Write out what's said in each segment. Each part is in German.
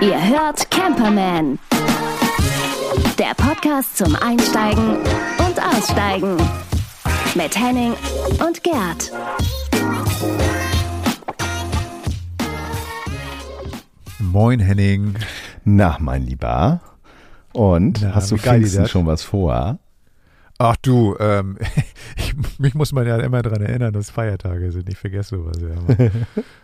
Ihr hört Camperman. Der Podcast zum Einsteigen und Aussteigen. Mit Henning und Gerd. Moin Henning. Na, mein Lieber. Und Na, hast du Pfingsten schon was vor? Ach du, ähm, ich, mich muss man ja immer daran erinnern, dass Feiertage sind. Ich vergesse sowas ja.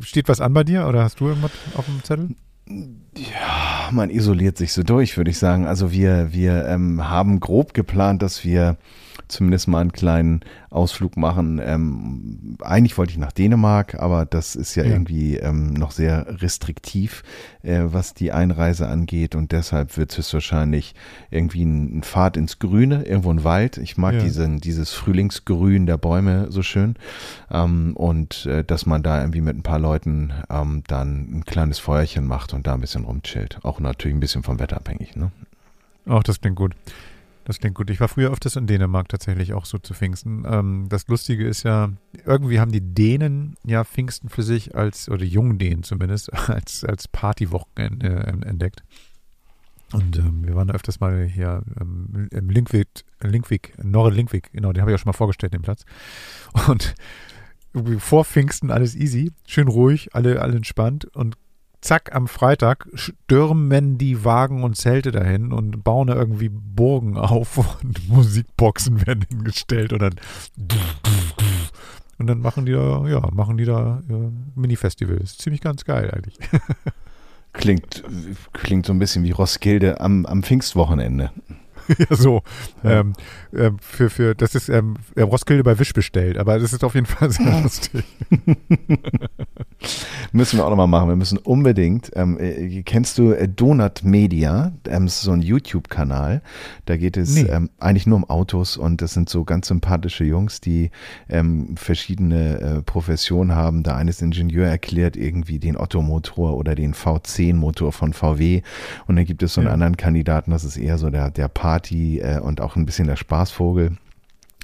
Steht was an bei dir oder hast du irgendwas auf dem Zettel? Ja, man isoliert sich so durch, würde ich sagen. Also wir, wir ähm, haben grob geplant, dass wir zumindest mal einen kleinen Ausflug machen. Ähm, eigentlich wollte ich nach Dänemark, aber das ist ja, Ja. irgendwie ähm, noch sehr restriktiv, äh, was die Einreise angeht. Und deshalb wird es höchstwahrscheinlich irgendwie ein, ein Pfad ins Grüne, irgendwo ein Wald. Ich mag Ja. diesen, dieses Frühlingsgrün der Bäume so schön. Ähm, und äh, dass man da irgendwie mit ein paar Leuten ähm, dann ein kleines Feuerchen macht und da ein bisschen rumchillt. Auch natürlich ein bisschen vom Wetter abhängig. Ne? Ach, das klingt gut. Das klingt gut. Ich war früher öfters in Dänemark tatsächlich auch so zu Pfingsten. Ähm, das Lustige ist ja, irgendwie haben die Dänen ja Pfingsten für sich als, oder die jungen Dänen zumindest, als, als Partywochenende ähm, entdeckt. Und ähm, wir waren da öfters mal hier ähm, im Linkwig, Linkwig, Norre Linkwig, genau, den habe ich auch schon mal vorgestellt, den Platz. Und vor Pfingsten alles easy, schön ruhig, alle, alle entspannt und zack, am Freitag stürmen die Wagen und Zelte dahin und bauen da irgendwie Burgen auf und Musikboxen werden hingestellt und dann und dann machen die da, ja, machen die da äh, Mini-Festivals. Ziemlich ganz geil eigentlich. Klingt, klingt so ein bisschen wie Roskilde am, am Pfingstwochenende. ja, so. Ja. Ähm, ähm, für, für, das ist ähm, äh, Roskilde bei Wisch bestellt, aber das ist auf jeden Fall sehr lustig. Müssen wir auch nochmal machen. Wir müssen unbedingt, ähm, äh, kennst du äh, Donut Media? Ähm, das ist so ein YouTube-Kanal. Da geht es Nee. ähm, eigentlich nur um Autos und das sind so ganz sympathische Jungs, die ähm, verschiedene äh, Professionen haben. Der eine ist Ingenieur, erklärt irgendwie den Ottomotor oder den V10-Motor von VW. Und dann gibt es so einen Ja. anderen Kandidaten, das ist eher so der, der Party äh, und auch ein bisschen der Spaßvogel.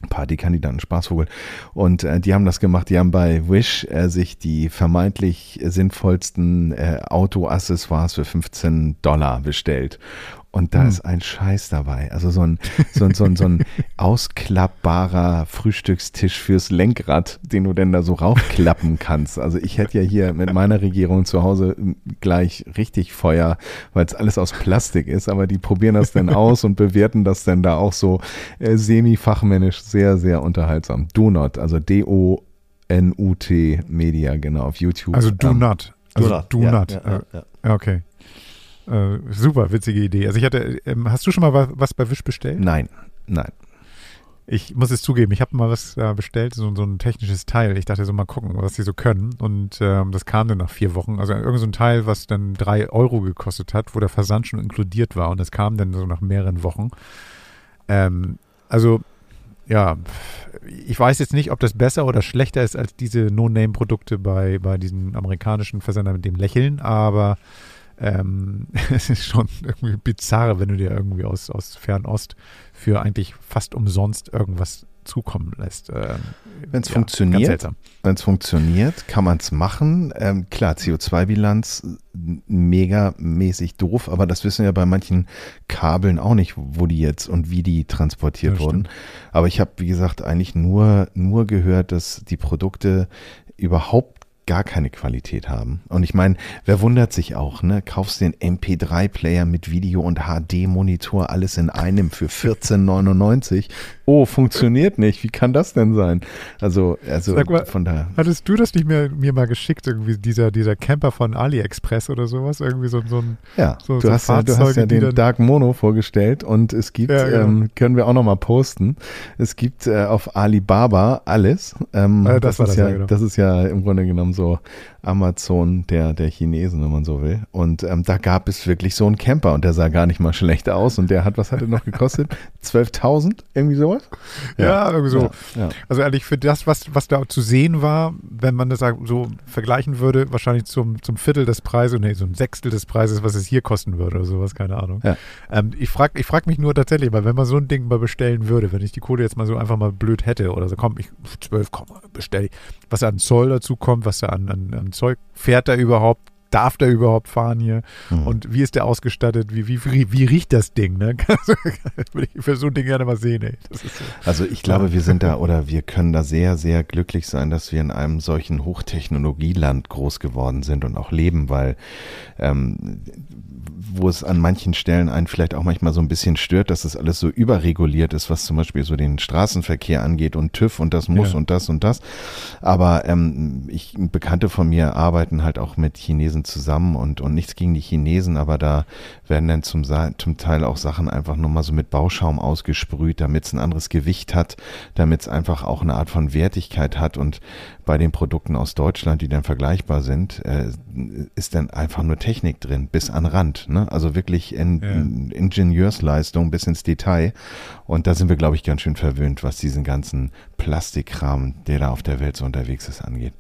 Partykandidaten, Spaßvogel. Und äh, die haben das gemacht, die haben bei Wish äh, sich die vermeintlich sinnvollsten äh, Autoaccessoires für 15 Dollar bestellt. Und da Hm. ist ein Scheiß dabei. Also so ein, so ein, so ein, so ein ausklappbarer Frühstückstisch fürs Lenkrad, den du denn da so raufklappen kannst. Also ich hätte ja hier mit meiner Regierung zu Hause m, gleich richtig Feuer, weil es alles aus Plastik ist. Aber die probieren das dann aus und bewerten das dann da auch so äh, semi-fachmännisch sehr, sehr unterhaltsam. Donut, also D-O-N-U-T Media, genau, auf YouTube. Also do Ähm, not. Also Donut, do ja, not. ja, Äh, ja, ja. Ja, okay. Äh, super, witzige Idee. Also ich hatte, ähm, hast du schon mal was, was bei Wish bestellt? Nein, nein. Ich muss es zugeben, ich habe mal was äh, bestellt, so, so ein technisches Teil. Ich dachte so mal gucken, was die so können. Und ähm, das kam dann nach vier Wochen. Also irgend so ein Teil, was dann drei Euro gekostet hat, wo der Versand schon inkludiert war. Und das kam dann so nach mehreren Wochen. Ähm, also ja, ich weiß jetzt nicht, ob das besser oder schlechter ist als diese No-Name-Produkte bei, bei diesen amerikanischen Versendern mit dem Lächeln, aber ähm, es ist schon irgendwie bizarr, wenn du dir irgendwie aus, aus Fernost für eigentlich fast umsonst irgendwas zukommen lässt. Ähm, Wenn's Ganz funktioniert, seltsam. wenn es funktioniert, kann man es machen. Ähm, klar, CO2-Bilanz äh, megamäßig doof, aber das wissen wir bei manchen Kabeln auch nicht, wo die jetzt und wie die transportiert Ja, wurden. Aber ich habe, wie gesagt, eigentlich nur, nur gehört, dass die Produkte überhaupt gar keine Qualität haben. Und ich meine, wer wundert sich auch, ne? Kaufst den MP3-Player mit Video und HD-Monitor, alles in einem für 14,99. Oh, funktioniert nicht. Wie kann das denn sein? Also, also mal, von daher. Hattest du das nicht mehr, mir mal geschickt, irgendwie dieser, dieser Camper von AliExpress oder sowas? Irgendwie so, so ein Ja, so- du, so hast ja, du hast Fahrzeuge, ja den Dark Mono vorgestellt und es gibt, Ja, genau. ähm, können wir auch nochmal posten, es gibt äh, auf Alibaba alles. Ähm, Äh, das war ist das, ja, ja, genau. das ist ja im Grunde genommen so Amazon der, der Chinesen, wenn man so will. Und ähm, da gab es wirklich so einen Camper und der sah gar nicht mal schlecht aus und der hat, was hat er noch gekostet? 12.000? Irgendwie sowas? sowas? Ja, irgendwie so. Ja, ja. Also eigentlich für das, was, was da zu sehen war, wenn man das so vergleichen würde, wahrscheinlich zum, zum Viertel des Preises, nee, so ein Sechstel des Preises, was es hier kosten würde oder sowas, keine Ahnung. Ja. Ähm, ich frage ich frag mich nur tatsächlich, weil wenn man so ein Ding mal bestellen würde, wenn ich die Kohle jetzt mal so einfach mal blöd hätte oder so, komm, ich 12, komm, bestell ich, was da an Zoll dazu kommt, was da an, an, an Zeug, fährt da überhaupt, darf der überhaupt fahren hier? Mhm. Und wie ist der ausgestattet? Wie, wie, wie, wie riecht das Ding? Ne? Also, Würde ich für so ein Ding gerne mal sehen, ey. So. Also ich glaube, wir sind da oder wir können da sehr, sehr glücklich sein, dass wir in einem solchen Hochtechnologieland groß geworden sind und auch leben, weil ähm, wo es an manchen Stellen einen vielleicht auch manchmal so ein bisschen stört, dass das alles so überreguliert ist, was zum Beispiel so den Straßenverkehr angeht und TÜV und das muss Ja. und das und das. Aber ähm, ich, Bekannte von mir arbeiten halt auch mit Chinesen zusammen und, und nichts gegen die Chinesen, aber da werden dann zum, zum Teil auch Sachen einfach nur mal so mit Bauschaum ausgesprüht, damit es ein anderes Gewicht hat, damit es einfach auch eine Art von Wertigkeit hat und bei den Produkten aus Deutschland, die dann vergleichbar sind, äh, ist dann einfach nur Technik drin, bis an Rand. Ne? Also wirklich in, Ja. Ingenieursleistung bis ins Detail. Und da sind wir, glaube ich, ganz schön verwöhnt, was diesen ganzen Plastikkram, der da auf der Welt so unterwegs ist, angeht.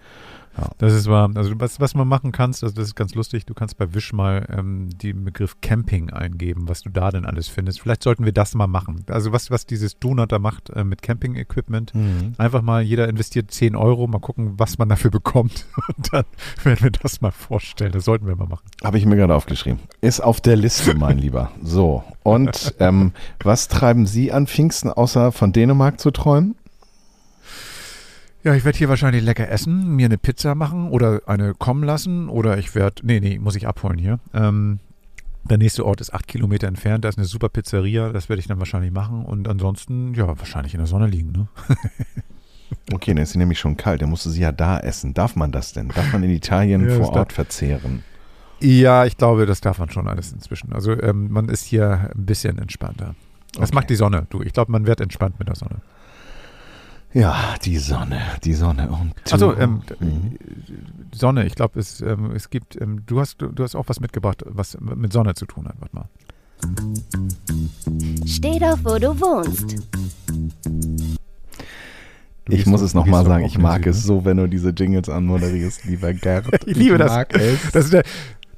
Das ist wahr. Also was, was man machen kannst, also das ist ganz lustig, du kannst bei Wish mal ähm, den Begriff Camping eingeben, was du da denn alles findest. Vielleicht sollten wir das mal machen. Also was, was dieses Donut da macht äh, mit Camping-Equipment. Einfach mal, jeder investiert 10 Euro, mal gucken, was man dafür bekommt. Und dann werden wir das mal vorstellen. Das sollten wir mal machen. Habe ich mir gerade aufgeschrieben. Ist auf der Liste, mein Lieber. So, und ähm, was treiben Sie an Pfingsten, außer von Dänemark zu träumen? Ja, ich werde hier wahrscheinlich lecker essen, mir eine Pizza machen oder eine kommen lassen oder ich werde, nee, nee, muss ich abholen hier. Ähm, der nächste Ort ist acht Kilometer entfernt, da ist eine super Pizzeria, das werde ich dann wahrscheinlich machen und ansonsten, ja, wahrscheinlich in der Sonne liegen, ne? Okay, dann ist sie nämlich schon kalt. Dann musste sie ja da essen. Darf man das denn? Darf man in Italien Ja, vor darf- Ort verzehren? Ja, ich glaube, das darf man schon alles inzwischen. Also ähm, man ist hier ein bisschen entspannter. Das Okay. macht die Sonne, du. Ich glaube, man wird entspannt mit der Sonne. Ja, die Sonne, die Sonne. Und du- Also ähm, Mhm. Sonne, ich glaube, es, ähm, es gibt, ähm, du hast, du hast auch was mitgebracht, was mit Sonne zu tun hat. Warte mal. Steh doch, wo du wohnst. Du ich muss es nochmal sagen, ich mag Süden, es so, wenn du diese Jingles anmoderierst, lieber Gerd. Ich liebe das. mag es. Das ist der,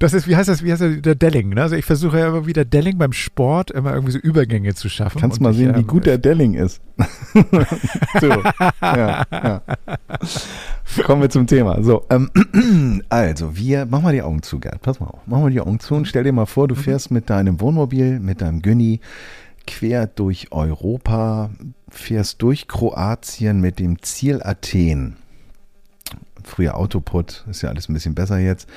das ist, wie heißt das, wie heißt der, der Delling, ne? Also ich versuche ja immer wieder Delling beim Sport immer irgendwie so Übergänge zu schaffen. Kannst mal ich, sehen, wie ähm, gut der Delling ist. so, ja, ja. Kommen wir zum Thema. So, ähm, also, wir, mach mal die Augen zu, Gerd. Pass mal auf. Mach mal die Augen zu und stell dir mal vor, du fährst mit deinem Wohnmobil, mit deinem Günni quer durch Europa, fährst durch Kroatien mit dem Ziel Athen. Früher Autoput, ist ja alles ein bisschen besser jetzt,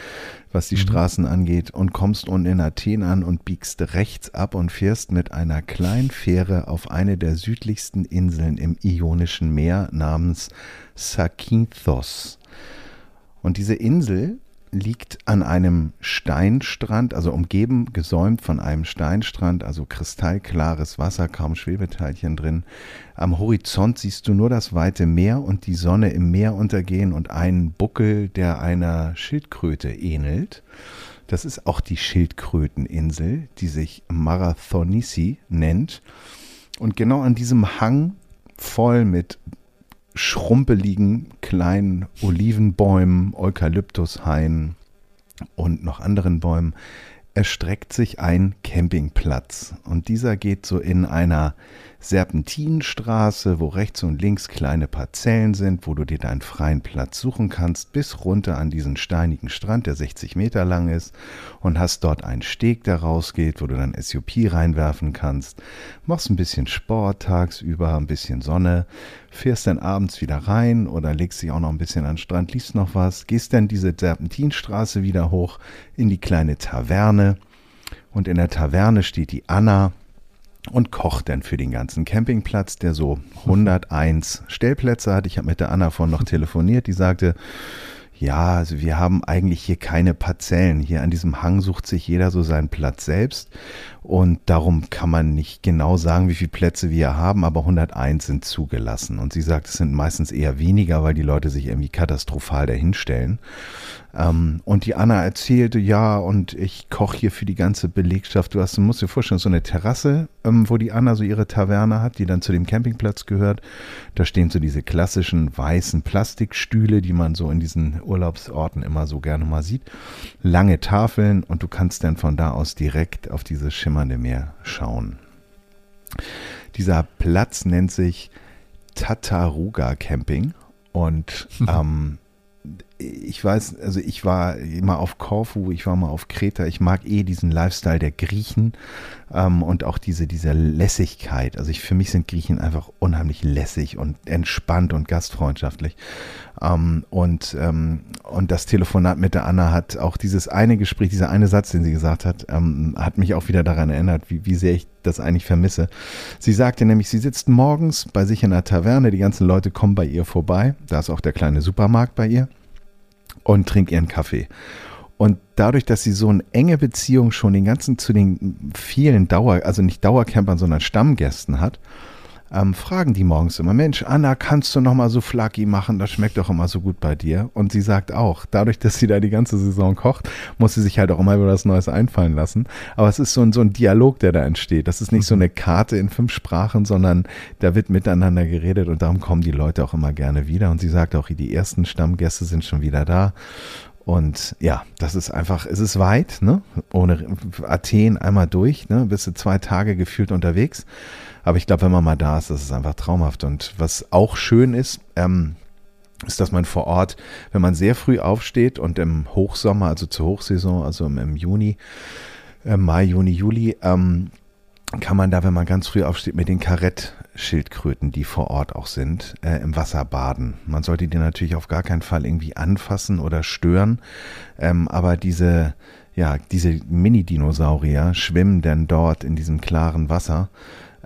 was die Straßen angeht, und kommst unten in Athen an und biegst rechts ab und fährst mit einer kleinen Fähre auf eine der südlichsten Inseln im Ionischen Meer namens Zakynthos. Und diese Insel liegt an einem Steinstrand, also umgeben, gesäumt von einem Steinstrand, also kristallklares Wasser, kaum Schwebeteilchen drin. Am Horizont siehst du nur das weite Meer und die Sonne im Meer untergehen und einen Buckel, der einer Schildkröte ähnelt. Das ist auch die Schildkröteninsel, die sich Marathonisi nennt. Und genau an diesem Hang voll mit schrumpeligen kleinen Olivenbäumen, Eukalyptushainen und noch anderen Bäumen erstreckt sich ein Campingplatz. Und dieser geht so in einer Serpentinenstraße, wo rechts und links kleine Parzellen sind, wo du dir deinen freien Platz suchen kannst, bis runter an diesen steinigen Strand, der 60 Meter lang ist, und hast dort einen Steg, der rausgeht, wo du dann SUP reinwerfen kannst. Machst ein bisschen Sport tagsüber, ein bisschen Sonne, fährst dann abends wieder rein oder legst dich auch noch ein bisschen an den Strand, liest noch was, gehst dann diese Serpentinstraße wieder hoch in die kleine Taverne. Und in der Taverne steht die Anna und kocht dann für den ganzen Campingplatz, der so 101 Stellplätze hat. Ich habe mit der Anna vorhin noch telefoniert, die sagte, ja, also wir haben eigentlich hier keine Parzellen. Hier an diesem Hang sucht sich jeder so seinen Platz selbst. Und darum kann man nicht genau sagen, wie viele Plätze wir haben, aber 101 sind zugelassen. Und sie sagt, es sind meistens eher weniger, weil die Leute sich irgendwie katastrophal dahinstellen. Ähm, und die Anna erzählte, ja, und ich koche hier für die ganze Belegschaft. Du hast, du musst dir vorstellen, so eine Terrasse, ähm, wo die Anna so ihre Taverne hat, die dann zu dem Campingplatz gehört. Da stehen so diese klassischen weißen Plastikstühle, die man so in diesen Urlaubsorten immer so gerne mal sieht. Lange Tafeln und du kannst dann von da aus direkt auf dieses schimmernde Meer schauen. Dieser Platz nennt sich Tataruga Camping und ähm, ich weiß, also ich war immer auf Korfu, ich war mal auf Kreta. Ich mag eh diesen Lifestyle der Griechen ähm, und auch diese, diese Lässigkeit. Also ich, für mich sind Griechen einfach unheimlich lässig und entspannt und gastfreundschaftlich. Ähm, und, ähm, und das Telefonat mit der Anna hat auch dieses eine Gespräch, dieser eine Satz, den sie gesagt hat, ähm, hat mich auch wieder daran erinnert, wie, wie sehr ich das eigentlich vermisse. Sie sagte nämlich, sie sitzt morgens bei sich in der Taverne, die ganzen Leute kommen bei ihr vorbei. Da ist auch der kleine Supermarkt bei ihr und trinkt ihren Kaffee. Und dadurch, dass sie so eine enge Beziehung schon den ganzen zu den vielen Dauer, also nicht Dauercampern, sondern Stammgästen hat, ähm, fragen die morgens immer, Mensch, Anna, kannst du noch mal so Flaggi machen? Das schmeckt doch immer so gut bei dir. Und sie sagt auch, dadurch, dass sie da die ganze Saison kocht, muss sie sich halt auch immer über was Neues einfallen lassen. Aber es ist so ein, so ein Dialog, der da entsteht. Das ist nicht so mhm. eine Karte in fünf Sprachen, sondern da wird miteinander geredet und darum kommen die Leute auch immer gerne wieder. Und sie sagt auch, die ersten Stammgäste sind schon wieder da. Und ja, das ist einfach, es ist weit, ne? Ohne Athen einmal durch, ne? Bist du zwei Tage gefühlt unterwegs. Aber ich glaube, wenn man mal da ist, das ist einfach traumhaft. Und was auch schön ist, ähm, ist, dass man vor Ort, wenn man sehr früh aufsteht und im Hochsommer, also zur Hochsaison, also im, Juni, äh, Mai, Juni, Juli, ähm, kann man da, wenn man ganz früh aufsteht, mit den Karettschildkröten, die vor Ort auch sind, äh, im Wasser baden. Man sollte die natürlich auf gar keinen Fall irgendwie anfassen oder stören, ähm, aber diese, ja, diese Mini-Dinosaurier schwimmen dann dort in diesem klaren Wasser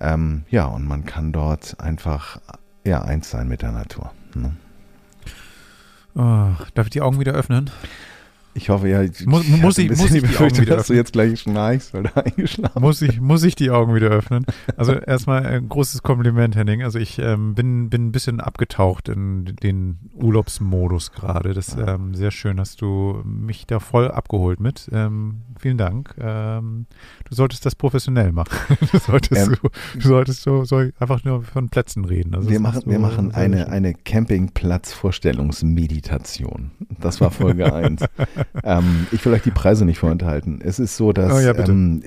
ähm, ja, und man kann dort einfach ja, eins sein mit der Natur. Ne? Oh, darf ich die Augen wieder öffnen? Ich hoffe, ja. Ich muss, muss ich, muss ich die Augen wieder dass du jetzt gleich schnarchst, weil du eingeschlafen muss ich, muss ich die Augen wieder öffnen? Also erstmal ein großes Kompliment, Henning. Also ich ähm, bin, bin ein bisschen abgetaucht in den Urlaubsmodus gerade. Das ist ähm, sehr schön, hast du mich da voll abgeholt mit. Ähm, vielen Dank. Ähm, du solltest das professionell machen. Du solltest, so, du solltest so, so, einfach nur von Plätzen reden. Also wir machen, wir machen eine, eine Campingplatz-Vorstellungsmeditation. Das war Folge 1. ähm, ich will euch die Preise nicht vorenthalten. Es ist so, dass oh ja, ähm,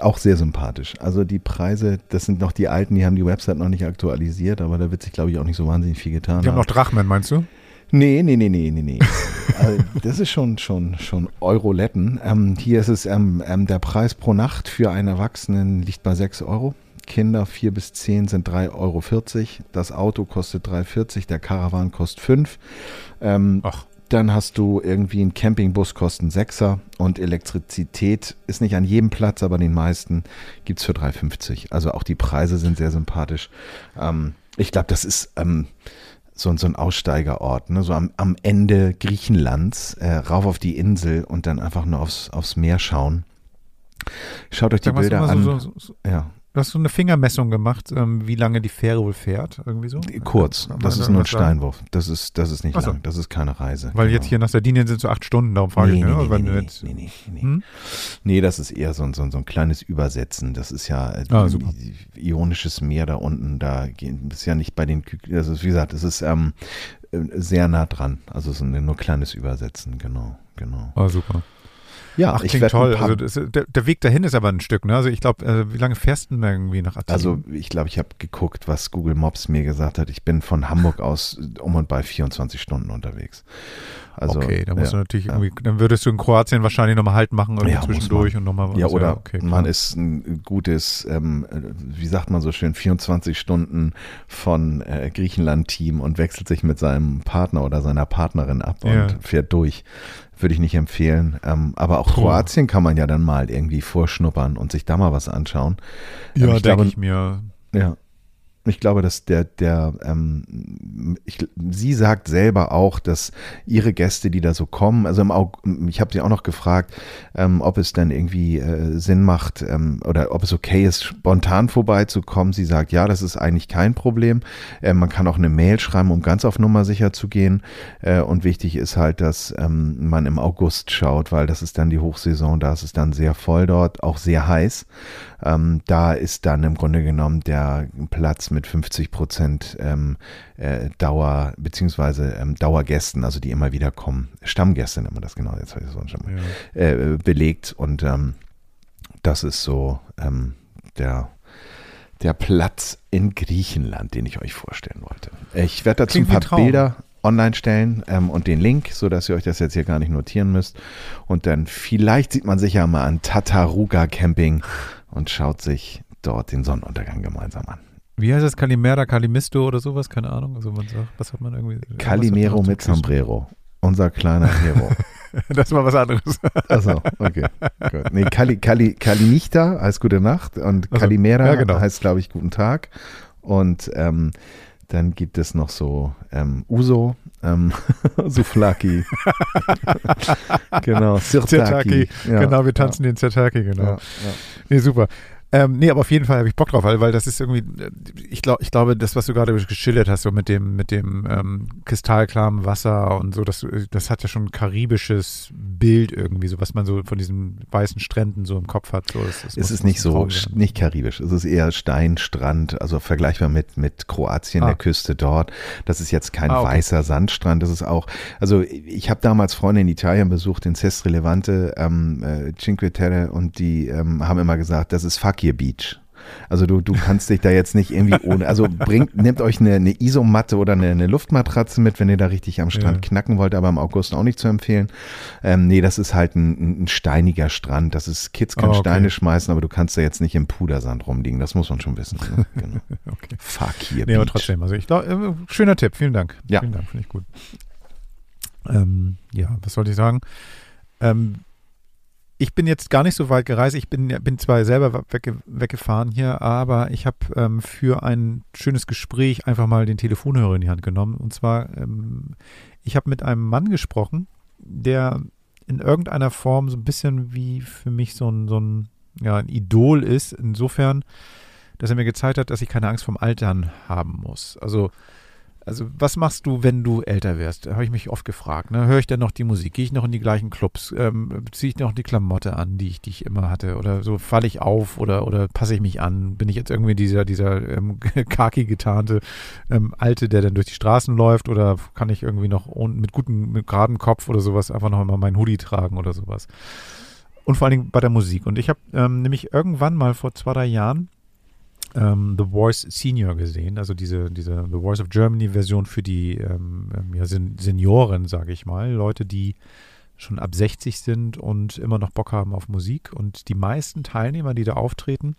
auch sehr sympathisch. Also die Preise, das sind noch die alten, die haben die Website noch nicht aktualisiert, aber da wird sich, glaube ich, auch nicht so wahnsinnig viel getan. Die haben noch Drachmen, meinst du? Nee, nee, nee, nee, nee, nee. also das ist schon, schon, schon Euroletten. Ähm, hier ist es, ähm, ähm, der Preis pro Nacht für einen Erwachsenen liegt bei 6 Euro. Kinder 4 bis 10 sind 3,40 Euro. Das Auto kostet 3,40, der Caravan kostet 5. Ähm, Ach. Dann hast du irgendwie einen Campingbus, kosten Sechser und Elektrizität ist nicht an jedem Platz, aber den meisten gibt es für 3,50. Also auch die Preise sind sehr sympathisch. Ähm, ich glaube, das ist ähm, so, so ein Aussteigerort, ne? so am, am Ende Griechenlands, äh, rauf auf die Insel und dann einfach nur aufs, aufs Meer schauen. Schaut euch die Bilder an. So, so, so, ja. Du hast so eine Fingermessung gemacht, ähm, wie lange die Fähre wohl fährt, irgendwie so? Kurz, das ist nur ein Steinwurf. Das ist, das ist nicht so. lang, das ist keine Reise. Weil genau. jetzt hier nach Sardinien sind so acht Stunden, darum frage nee, ich. Ne? Nee, nee, nee, nee, nee, nee. Hm? nee, das ist eher so ein, so, ein, so ein kleines Übersetzen. Das ist ja äh, ah, ionisches Meer da unten, da ist ja nicht bei den, also wie gesagt, es ist ähm, äh, sehr nah dran. Also so ein nur kleines Übersetzen, genau, genau. Ah, super. Ja, Ach, klingt toll. Also das, der, der, Weg dahin ist aber ein Stück. Ne? Also ich glaube, äh, wie lange fährst du denn irgendwie nach Athen? Also ich glaube, ich habe geguckt, was Google Maps mir gesagt hat. Ich bin von Hamburg aus um und bei 24 Stunden unterwegs. Also, okay, da musst ja, du natürlich ja. irgendwie, dann würdest du in Kroatien wahrscheinlich nochmal Halt machen irgendwie ja, zwischendurch und nochmal Ja, oder okay, man ist ein gutes, ähm, wie sagt man so schön, 24 Stunden von äh, Griechenland-Team und wechselt sich mit seinem Partner oder seiner Partnerin ab und fährt durch. Würde ich nicht empfehlen. Ähm, aber auch Puh. Kroatien kann man ja dann mal irgendwie vorschnuppern und sich da mal was anschauen. Ja, ähm, denke ich mir. Ja. Ich glaube, dass der, der, ähm, ich, sie sagt selber auch, dass ihre Gäste, die da so kommen, also im Aug ich habe sie auch noch gefragt, ähm, ob es dann irgendwie äh, Sinn macht ähm, oder ob es okay ist, spontan vorbeizukommen. Sie sagt, ja, das ist eigentlich kein Problem. Äh, man kann auch eine Mail schreiben, um ganz auf Nummer sicher zu gehen. Äh, und wichtig ist halt, dass ähm, man im August schaut, weil das ist dann die Hochsaison, da ist es dann sehr voll dort, auch sehr heiß. Ähm, da ist dann im Grunde genommen der Platz mit 50 Prozent ähm, äh, Dauer, beziehungsweise ähm, Dauergästen, also die immer wieder kommen. Stammgäste nennt man das genau, jetzt weiß ich so ja. äh, belegt und ähm, das ist so ähm, der der Platz in Griechenland, den ich euch vorstellen wollte. Ich werde dazu Klingt ein paar Bilder online stellen ähm, und den Link, so dass ihr euch das jetzt hier gar nicht notieren müsst. Und dann vielleicht sieht man sich ja mal an Tataruga Camping und schaut sich dort den Sonnenuntergang gemeinsam an. Wie heißt das? Calimera, Calimisto oder sowas? Keine Ahnung. Also man sagt, was hat man irgendwie? Calimero mit Sombrero. Unser kleiner Hero. das war was anderes. Achso, okay. Gut. Nee, Cali, Cali, Calinichta heißt Gute Nacht und also, Calimera ja, genau. heißt, glaube ich, Guten Tag. Und ähm, dann gibt es noch so ähm, Uso, ähm, Souflaki. genau, Sirtaki. Ja, genau, wir tanzen ja. den Sirtaki, genau. Ja, ja. Nee, super. Ähm, nee, aber auf jeden Fall habe ich Bock drauf, weil, weil das ist irgendwie, ich glaube, ich glaube, das, was du gerade geschildert hast, so mit dem, mit dem ähm, kristallklaren Wasser und so, das, das hat ja schon ein karibisches Bild irgendwie, so was man so von diesen weißen Stränden so im Kopf hat. So, das, das es ist nicht so, nicht karibisch, es ist eher Steinstrand, also vergleichbar mit, mit Kroatien, ah. der Küste dort. Das ist jetzt kein ah, okay. weißer Sandstrand, das ist auch, also ich habe damals Freunde in Italien besucht, in Cestre Levante, ähm, äh, Cinque Terre und die ähm, haben immer gesagt, das ist fuck Fakir Beach. Also du, du kannst dich da jetzt nicht irgendwie ohne, also bringt, nehmt euch eine, eine Isomatte oder eine, eine Luftmatratze mit, wenn ihr da richtig am Strand ja. knacken wollt, aber im August auch nicht zu empfehlen. Ähm, nee, das ist halt ein, ein steiniger Strand. Das ist, Kids können oh, okay. Steine schmeißen, aber du kannst da jetzt nicht im Pudersand rumliegen. Das muss man schon wissen. Ne? Genau. okay. Fakir nee, Beach. aber trotzdem, also ich glaube, äh, schöner Tipp, vielen Dank. Ja. Vielen Dank, finde ich gut. Ähm, ja, was sollte ich sagen? Ähm, ich bin jetzt gar nicht so weit gereist. Ich bin, bin zwar selber wegge weggefahren hier, aber ich habe ähm, für ein schönes Gespräch einfach mal den Telefonhörer in die Hand genommen. Und zwar, ähm, ich habe mit einem Mann gesprochen, der in irgendeiner Form so ein bisschen wie für mich so ein, so ein, ja, ein Idol ist. Insofern, dass er mir gezeigt hat, dass ich keine Angst vom Altern haben muss. Also also was machst du, wenn du älter wirst? Habe ich mich oft gefragt. Ne? Höre ich denn noch die Musik? Gehe ich noch in die gleichen Clubs? Ähm, ziehe ich noch die Klamotte an, die ich, die ich immer hatte? Oder so falle ich auf oder, oder passe ich mich an? Bin ich jetzt irgendwie dieser, dieser ähm, kaki getarnte ähm, Alte, der dann durch die Straßen läuft? Oder kann ich irgendwie noch mit gutem, mit geradem Kopf oder sowas einfach noch mal meinen Hoodie tragen oder sowas? Und vor allen Dingen bei der Musik. Und ich habe ähm, nämlich irgendwann mal vor zwei, drei Jahren ähm, The Voice Senior gesehen, also diese, diese The Voice of Germany Version für die ähm, ähm ja, Sen Senioren, sage ich mal, Leute, die schon ab 60 sind und immer noch Bock haben auf Musik. Und die meisten Teilnehmer, die da auftreten,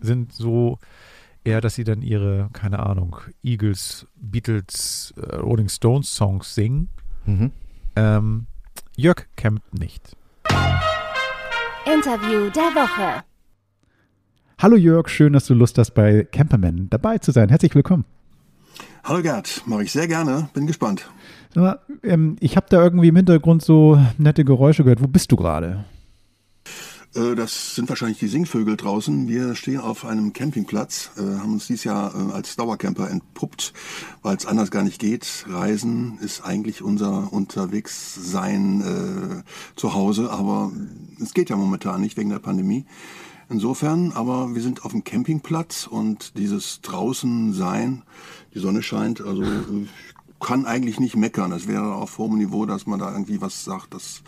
sind so eher, dass sie dann ihre, keine Ahnung, Eagles, Beatles, äh, Rolling Stones Songs singen. Mhm. Ähm, Jörg campt nicht. Interview der Woche. Hallo Jörg, schön, dass du Lust hast, bei Camperman dabei zu sein. Herzlich willkommen. Hallo Gerd, mache ich sehr gerne, bin gespannt. Mal, ähm, ich habe da irgendwie im Hintergrund so nette Geräusche gehört. Wo bist du gerade? Äh, das sind wahrscheinlich die Singvögel draußen. Wir stehen auf einem Campingplatz, äh, haben uns dieses Jahr äh, als Dauercamper entpuppt, weil es anders gar nicht geht. Reisen ist eigentlich unser Unterwegssein äh, zu Hause, aber es geht ja momentan nicht wegen der Pandemie. Insofern, aber wir sind auf dem Campingplatz und dieses draußen sein, die Sonne scheint, also äh, kann eigentlich nicht meckern. Es wäre auf hohem Niveau, dass man da irgendwie was sagt, das,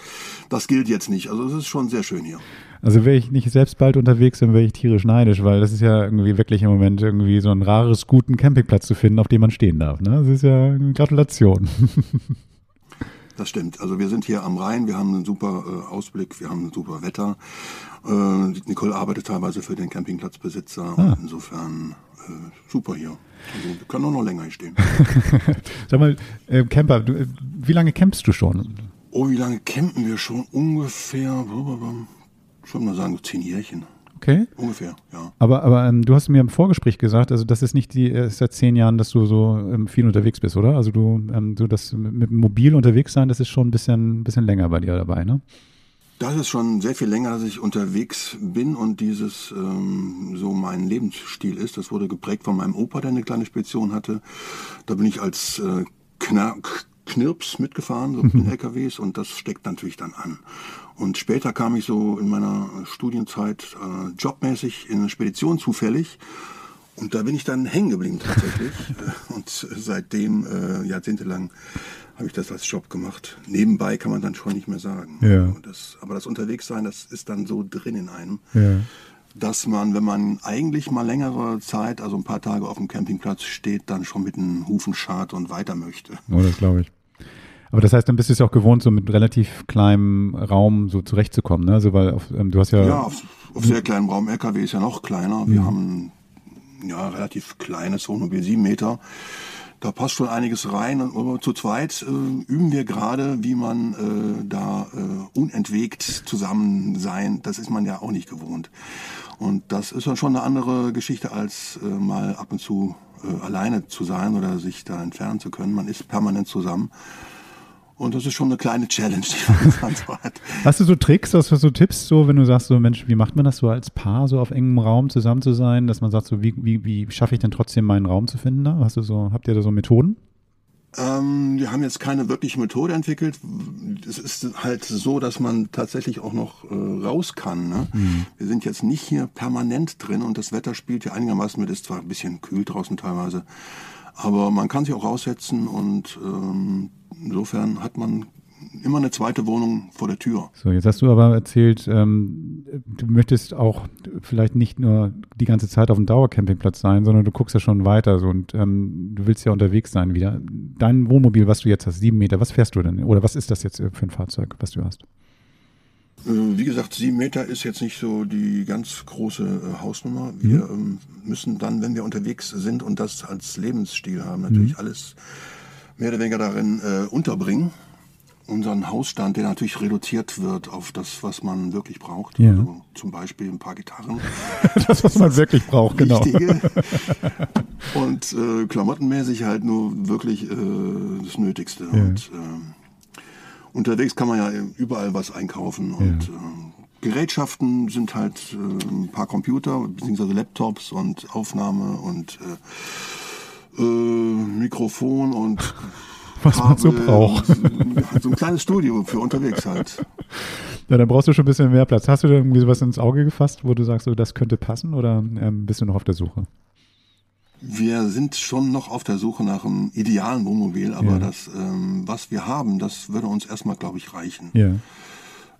das gilt jetzt nicht. Also es ist schon sehr schön hier. Also wäre ich nicht selbst bald unterwegs, dann wäre ich tierisch neidisch, weil das ist ja irgendwie wirklich im Moment irgendwie so ein rares, guten Campingplatz zu finden, auf dem man stehen darf. Ne? Das ist ja eine Gratulation. Das stimmt. Also wir sind hier am Rhein, wir haben einen super äh, Ausblick, wir haben ein super Wetter. Äh, Nicole arbeitet teilweise für den Campingplatzbesitzer ah. und insofern äh, super hier. Also wir können auch noch länger hier stehen. Sag mal, äh, Camper, du, äh, wie lange campst du schon? Oh, wie lange campen wir schon? Ungefähr, ich würde mal sagen, so zehn Jährchen. Okay. Ungefähr, ja. Aber, aber ähm, du hast mir im Vorgespräch gesagt, also das ist nicht die, ist seit zehn Jahren, dass du so ähm, viel unterwegs bist, oder? Also du, ähm, so das mit, mobil unterwegs sein, das ist schon ein bisschen, bisschen länger bei dir dabei, ne? Das ist schon sehr viel länger, dass ich unterwegs bin und dieses ähm, so mein Lebensstil ist. Das wurde geprägt von meinem Opa, der eine kleine Spedition hatte. Da bin ich als äh, Knirps mitgefahren, so mit den LKWs und das steckt natürlich dann an. Und später kam ich so in meiner Studienzeit äh, jobmäßig in eine Spedition zufällig und da bin ich dann hängen geblieben tatsächlich und seitdem äh, jahrzehntelang habe ich das als Job gemacht. Nebenbei kann man dann schon nicht mehr sagen. Ja. Das, aber das Unterwegssein, das ist dann so drin in einem, Ja. dass man, wenn man eigentlich mal längere Zeit, also ein paar Tage auf dem Campingplatz steht, dann schon mit den Hufen schart und weiter möchte. Oh, das glaube ich. Aber das heißt, dann bist du es auch gewohnt, so mit relativ kleinem Raum so zurechtzukommen, ne? Also weil auf, ähm, du hast ja, Ja, auf, auf sehr kleinem Raum. LKW ist ja noch kleiner. Wir haben ja relativ kleines Wohnmobil, sieben Meter. Da passt schon einiges rein. Und aber zu zweit äh, üben wir gerade, wie man äh, da äh, unentwegt zusammen sein. Das ist man ja auch nicht gewohnt. Und das ist dann schon eine andere Geschichte, als äh, mal ab und zu äh, alleine zu sein oder sich da entfernen zu können. Man ist permanent zusammen. Und das ist schon eine kleine Challenge, die man so hat. Hast du so Tricks, hast du so Tipps, so wenn du sagst, so Mensch, wie macht man das so als Paar, so auf engem Raum zusammen zu sein, dass man sagt, so wie, wie, wie schaffe ich denn trotzdem meinen Raum zu finden da? Hast du so, habt ihr da so Methoden? Ähm, wir haben jetzt keine wirkliche Methode entwickelt. Es ist halt so, dass man tatsächlich auch noch äh, raus kann. Ne? Wir sind jetzt nicht hier permanent drin und das Wetter spielt ja einigermaßen mit. Ist zwar ein bisschen kühl draußen teilweise, aber man kann sich auch raussetzen und ähm, insofern hat man immer eine zweite Wohnung vor der Tür. So, jetzt hast du aber erzählt, ähm, du möchtest auch vielleicht nicht nur die ganze Zeit auf dem Dauercampingplatz sein, sondern du guckst ja schon weiter so und ähm, du willst ja unterwegs sein wieder. Dein Wohnmobil, was du jetzt hast, sieben Meter, was fährst du denn? Oder was ist das jetzt für ein Fahrzeug, was du hast? Äh, Wie gesagt, sieben Meter ist jetzt nicht so die ganz große äh, Hausnummer. Wir ähm, müssen dann, wenn wir unterwegs sind und das als Lebensstil haben, natürlich alles mehr oder weniger darin äh, unterbringen. Unseren Hausstand, der natürlich reduziert wird auf das, was man wirklich braucht. Ja. Also zum Beispiel ein paar Gitarren. Das, was man wirklich braucht, genau. Wichtige. Und äh, klamottenmäßig halt nur wirklich äh, das Nötigste. Und ähm, unterwegs kann man ja überall was einkaufen. Und ähm, Gerätschaften sind halt äh, ein paar Computer beziehungsweise Laptops und Aufnahme und äh, Mikrofon und Was man so Kabel braucht. So ein kleines Studio für unterwegs halt. Ja, dann brauchst du schon ein bisschen mehr Platz. Hast du da irgendwie sowas ins Auge gefasst, wo du sagst, so, das könnte passen oder ähm, bist du noch auf der Suche? Wir sind schon noch auf der Suche nach einem idealen Wohnmobil, aber Ja. das, ähm, was wir haben, das würde uns erstmal, glaube ich, reichen. Ja.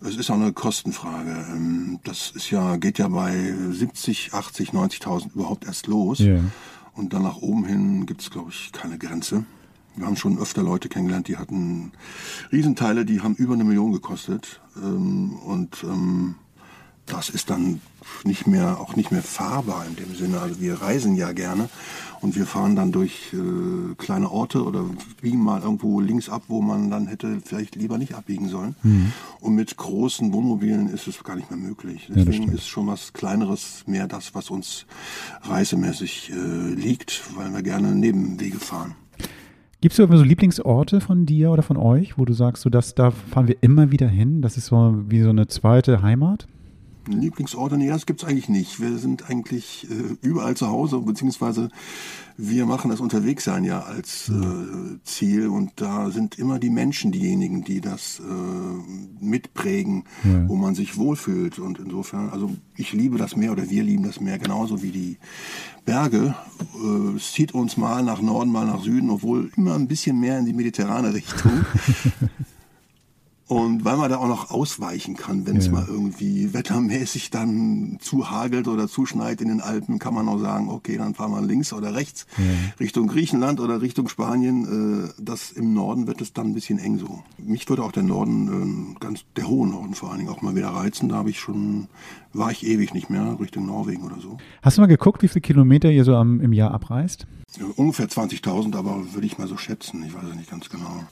Es ist auch eine Kostenfrage. Ähm, Das ist ja, geht ja bei 70, 80, 90.000 überhaupt erst los. Ja. Und dann nach oben hin gibt es, glaube ich, keine Grenze. Wir haben schon öfter Leute kennengelernt, die hatten Riesenteile, die haben über eine Million gekostet. Ähm, Und ähm, das ist dann nicht mehr, auch nicht mehr fahrbar in dem Sinne. Also wir reisen ja gerne und wir fahren dann durch äh, kleine Orte oder biegen mal irgendwo links ab, wo man dann hätte vielleicht lieber nicht abbiegen sollen. Und mit großen Wohnmobilen ist es gar nicht mehr möglich. Deswegen stimmt. ist schon was Kleineres mehr das, was uns reisemäßig äh, liegt, weil wir gerne Nebenwege fahren. Gibt es irgendwie so Lieblingsorte von dir oder von euch, wo du sagst, so das, da fahren wir immer wieder hin? Das ist so wie so eine zweite Heimat? Lieblingsorte, nee, das gibt's eigentlich nicht. Wir sind eigentlich äh, überall zu Hause, beziehungsweise wir machen das Unterwegssein ja als äh, Ziel und da sind immer die Menschen diejenigen, die das äh, mitprägen, Ja. wo man sich wohlfühlt. Und insofern, also ich liebe das Meer oder wir lieben das Meer genauso wie die Berge. Äh, es zieht uns mal nach Norden, mal nach Süden, obwohl immer ein bisschen mehr in die mediterrane Richtung. Und weil man da auch noch ausweichen kann, wenn es Ja. mal irgendwie wettermäßig dann zu hagelt oder zuschneit in den Alpen, kann man auch sagen, okay, dann fahren wir links oder rechts Richtung Griechenland oder Richtung Spanien. Äh, Das im Norden wird es dann ein bisschen eng so. Mich würde auch der Norden, äh, ganz der hohe Norden vor allen Dingen auch mal wieder reizen. Da habe ich schon, war ich ewig nicht mehr Richtung Norwegen oder so. Hast du mal geguckt, wie viele Kilometer ihr so am, im Jahr abreist? Ja, Ungefähr 20.000, aber würde ich mal so schätzen. Ich weiß es nicht ganz genau.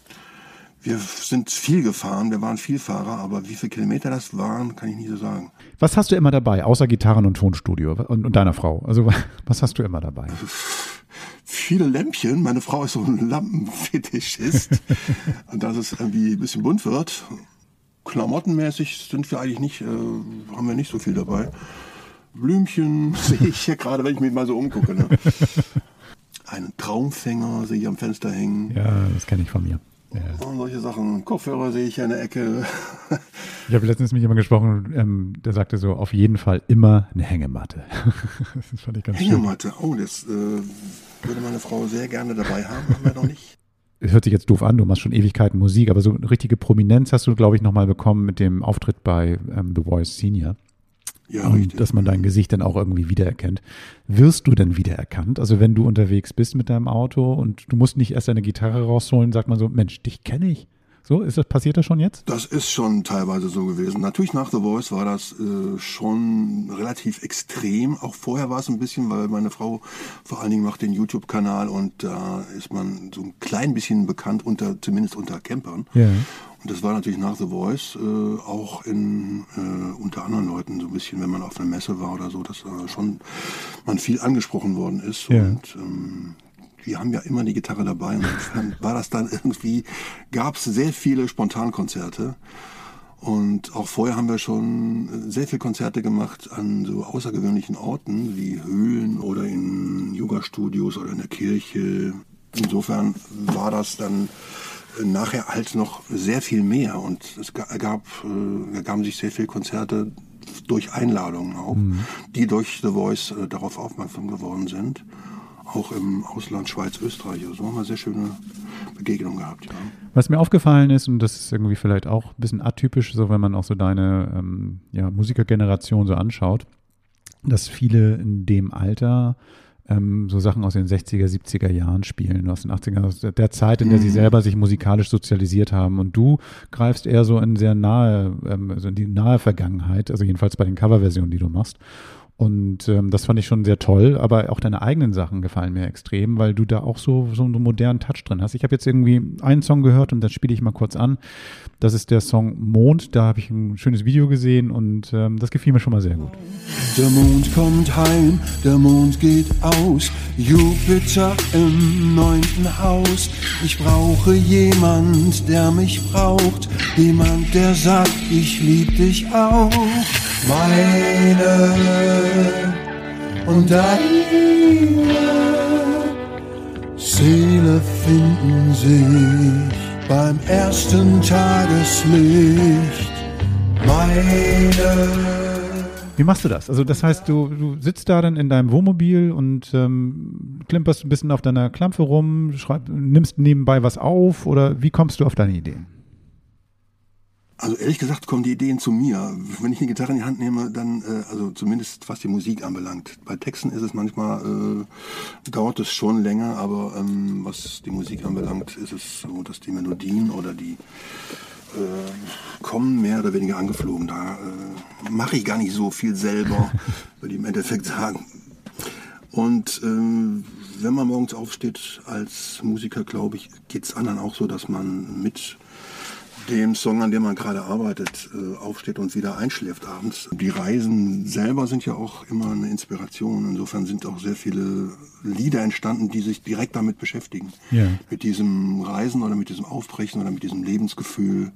Wir sind viel gefahren, wir waren Vielfahrer, aber wie viele Kilometer das waren, kann ich nicht so sagen. Was hast du immer dabei, außer Gitarren und Tonstudio und, und deiner Frau? Also was hast du immer dabei? Viele Lämpchen. Meine Frau ist so ein Lampenfetischist. und dass es irgendwie ein bisschen bunt wird. Klamottenmäßig sind wir eigentlich nicht, äh, haben wir nicht so viel dabei. Blümchen sehe ich ja gerade, wenn ich mich mal so umgucke. Ne? Einen Traumfänger sehe ich am Fenster hängen. Ja, das kenne ich von mir. Ja. Und solche Sachen. Kopfhörer sehe ich ja in der Ecke. ich habe letztens mit jemandem gesprochen, ähm, der sagte so, auf jeden Fall immer eine Hängematte. das fand ich ganz Hängematte, schön. oh, das äh, würde meine Frau sehr gerne dabei haben, haben wir noch nicht. hört sich jetzt doof an, du machst schon Ewigkeiten Musik, aber so eine richtige Prominenz hast du, glaube ich, nochmal bekommen mit dem Auftritt bei ähm, The Voice Senior. Ja, und richtig. dass man dein Gesicht dann auch irgendwie wiedererkennt. Wirst du denn wiedererkannt? Also wenn du unterwegs bist mit deinem Auto und du musst nicht erst deine Gitarre rausholen, sagt man so, Mensch, dich kenne ich. So, ist das, passiert das schon jetzt? Das ist schon teilweise so gewesen. Natürlich nach The Voice war das äh, schon relativ extrem. Auch vorher war es ein bisschen, weil meine Frau vor allen Dingen macht den YouTube-Kanal und da ist man so ein klein bisschen bekannt unter, zumindest unter Campern. Ja. Und das war natürlich nach The Voice äh, auch in, äh, unter anderen Leuten so ein bisschen, wenn man auf einer Messe war oder so, dass äh, schon man viel angesprochen worden ist. Ja. Und ähm, wir haben ja immer die Gitarre dabei. Und insofern war das dann irgendwie, gab es sehr viele Spontankonzerte. Und auch vorher haben wir schon sehr viele Konzerte gemacht an so außergewöhnlichen Orten wie Höhlen oder in Yoga-Studios oder in der Kirche. Insofern war das dann nachher halt noch sehr viel mehr und es gab, äh, ergaben sich sehr viele Konzerte durch Einladungen auch, mhm. die durch The Voice äh, darauf aufmerksam geworden sind. Auch im Ausland, Schweiz, Österreich. Also haben wir sehr schöne Begegnungen gehabt, ja. Was mir aufgefallen ist, und das ist irgendwie vielleicht auch ein bisschen atypisch, so wenn man auch so deine ähm, ja, Musikergeneration so anschaut, dass viele in dem Alter ähm, so Sachen aus den 60er, 70er Jahren spielen, aus den 80er, aus der Zeit, in der sie mhm. selber sich musikalisch sozialisiert haben. Und du greifst eher so in sehr nahe, ähm, also in die nahe Vergangenheit, also jedenfalls bei den Coverversionen, die du machst. Und ähm, das fand ich schon sehr toll, aber auch deine eigenen Sachen gefallen mir extrem, weil du da auch so, so einen modernen Touch drin hast. Ich habe jetzt irgendwie einen Song gehört und das spiele ich mal kurz an. Das ist der Song Mond, da habe ich ein schönes Video gesehen und ähm, das gefiel mir schon mal sehr gut. Der Mond kommt heim, der Mond geht aus, Jupiter im neunten Haus. Ich brauche jemand, der mich braucht, jemand, der sagt, ich lieb dich auch. Meine und deine Seele finden sich beim ersten Tageslicht. Meine wie machst du das? Also das heißt, du, du sitzt da dann in deinem Wohnmobil und ähm, klimperst ein bisschen auf deiner Klampfe rum, schreib, nimmst nebenbei was auf oder wie kommst du auf deine Ideen? Also ehrlich gesagt kommen die Ideen zu mir. Wenn ich eine Gitarre in die Hand nehme, dann, äh, also zumindest was die Musik anbelangt. Bei Texten ist es manchmal, äh, dauert es schon länger, aber ähm, was die Musik anbelangt, ist es so, dass die Melodien oder die äh, kommen mehr oder weniger angeflogen. Da äh, mache ich gar nicht so viel selber, würde ich im Endeffekt sagen. Und äh, wenn man morgens aufsteht als Musiker, glaube ich, geht es anderen auch so, dass man mit dem Song, an dem man gerade arbeitet, äh, aufsteht und wieder einschläft abends. Die Reisen selber sind ja auch immer eine Inspiration. Insofern sind auch sehr viele Lieder entstanden, die sich direkt damit beschäftigen. Ja. Mit diesem Reisen oder mit diesem Aufbrechen oder mit diesem Lebensgefühl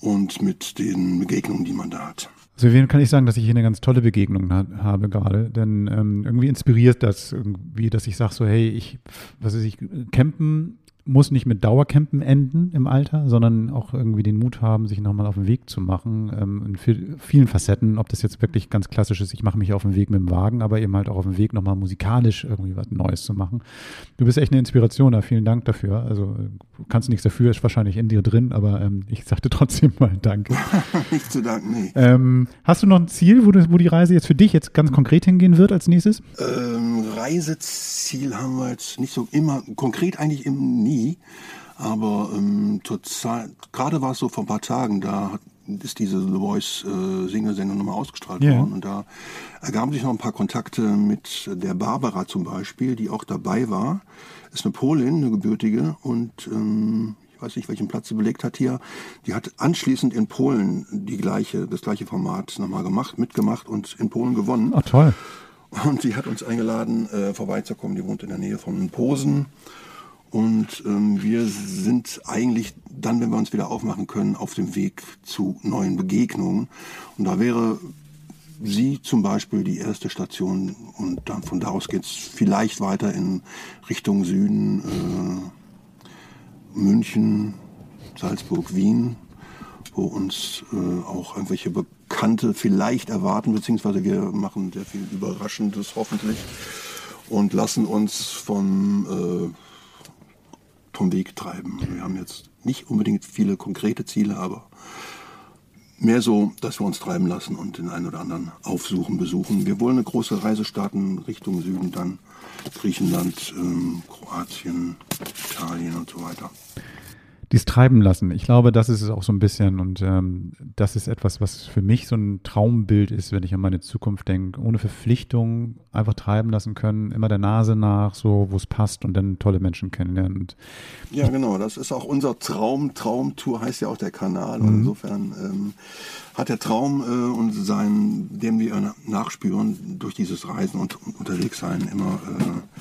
und mit den Begegnungen, die man da hat. Also wen kann ich sagen, dass ich hier eine ganz tolle Begegnung habe gerade, denn ähm, irgendwie inspiriert das irgendwie, dass ich sage so, hey, ich, was weiß ich, campen muss nicht mit Dauercampen enden im Alter, sondern auch irgendwie den Mut haben, sich nochmal auf den Weg zu machen. Ähm, in vielen Facetten, ob das jetzt wirklich ganz klassisch ist, ich mache mich auf den Weg mit dem Wagen, aber eben halt auch auf den Weg nochmal musikalisch irgendwie was Neues zu machen. Du bist echt eine Inspiration da, vielen Dank dafür. Also du kannst nichts dafür, ist wahrscheinlich in dir drin, aber ähm, ich sagte trotzdem mal Danke. nicht zu danken, nee. Ähm, hast du noch ein Ziel, wo, du, wo die Reise jetzt für dich jetzt ganz konkret hingehen wird als nächstes? Ähm, Reiseziel haben wir jetzt nicht so immer, konkret eigentlich im nie nie. Aber ähm, gerade war es so vor ein paar Tagen, da hat, ist diese The Voice äh, Single-Sendung nochmal ausgestrahlt yeah. worden. Und da ergaben sich noch ein paar Kontakte mit der Barbara zum Beispiel, die auch dabei war. Ist eine Polin, eine gebürtige. Und ähm, ich weiß nicht, welchen Platz sie belegt hat hier, die hat anschließend in Polen die gleiche, das gleiche Format nochmal gemacht, mitgemacht und in Polen gewonnen. Ach toll. Und sie hat uns eingeladen, äh, vorbeizukommen. Die wohnt in der Nähe von Posen. Und ähm, wir sind eigentlich dann, wenn wir uns wieder aufmachen können, auf dem Weg zu neuen Begegnungen. Und da wäre sie zum Beispiel die erste Station. Und dann von da aus geht's vielleicht weiter in Richtung Süden, äh, München, Salzburg, Wien, wo uns äh, auch irgendwelche Bekannte vielleicht erwarten, beziehungsweise wir machen sehr viel Überraschendes hoffentlich und lassen uns vom, äh, vom Weg treiben. Wir haben jetzt nicht unbedingt viele konkrete Ziele, aber mehr so, dass wir uns treiben lassen und den einen oder anderen aufsuchen, besuchen. Wir wollen eine große Reise starten Richtung Süden, dann Griechenland, ähm, Kroatien, Italien und so weiter. Dies treiben lassen. Ich glaube, das ist es auch so ein bisschen und ähm, das ist etwas, was für mich so ein Traumbild ist, wenn ich an meine Zukunft denke. Ohne Verpflichtung einfach treiben lassen können, immer der Nase nach, so wo es passt und dann tolle Menschen kennenlernen. Und Ja, genau, das ist auch unser Traum. Traumtour heißt ja auch der Kanal. Und insofern ähm, hat der Traum äh, und sein, dem wir nachspüren durch dieses Reisen und unterwegs sein, immer äh,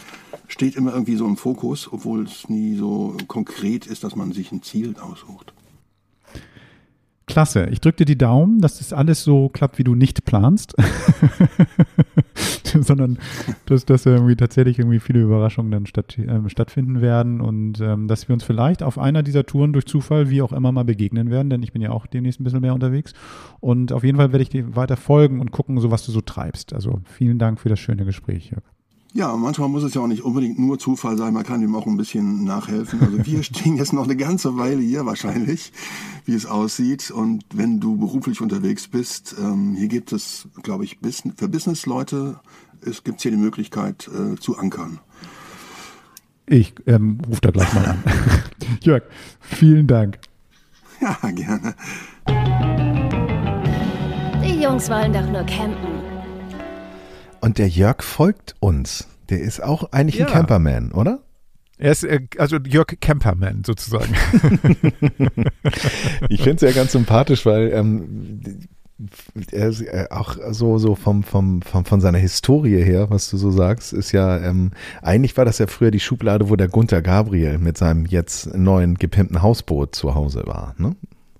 steht immer irgendwie so im Fokus, obwohl es nie so konkret ist, dass man sich ein Ziel aussucht. Klasse. Ich drücke dir die Daumen, dass das alles so klappt, wie du nicht planst. Sondern dass, dass irgendwie tatsächlich irgendwie viele Überraschungen dann statt, ähm, stattfinden werden und ähm, dass wir uns vielleicht auf einer dieser Touren durch Zufall, wie auch immer, mal begegnen werden, denn ich bin ja auch demnächst ein bisschen mehr unterwegs. Und auf jeden Fall werde ich dir weiter folgen und gucken, so was du so treibst. Also vielen Dank für das schöne Gespräch, Jörg. Ja, manchmal muss es ja auch nicht unbedingt nur Zufall sein, man kann ihm auch ein bisschen nachhelfen. Also wir stehen jetzt noch eine ganze Weile hier wahrscheinlich, wie es aussieht. Und wenn du beruflich unterwegs bist, ähm, hier gibt es, glaube ich, für Businessleute, es gibt hier die Möglichkeit äh, zu ankern. Ich ähm, rufe da gleich mal an. Jörg, vielen Dank. Ja, gerne. Die Jungs wollen doch nur campen. Und der Jörg folgt uns. Der ist auch eigentlich Ja. ein Camperman, oder? Er ist äh, also Jörg Kemperman sozusagen. Ich finde es ja ganz sympathisch, weil ähm, er ist, äh, auch so, so vom, vom, vom, von seiner Historie her, was du so sagst, ist ja, ähm, eigentlich war das ja früher die Schublade, wo der Gunther Gabriel mit seinem jetzt neuen gepimpten Hausboot zu Hause war. Ne?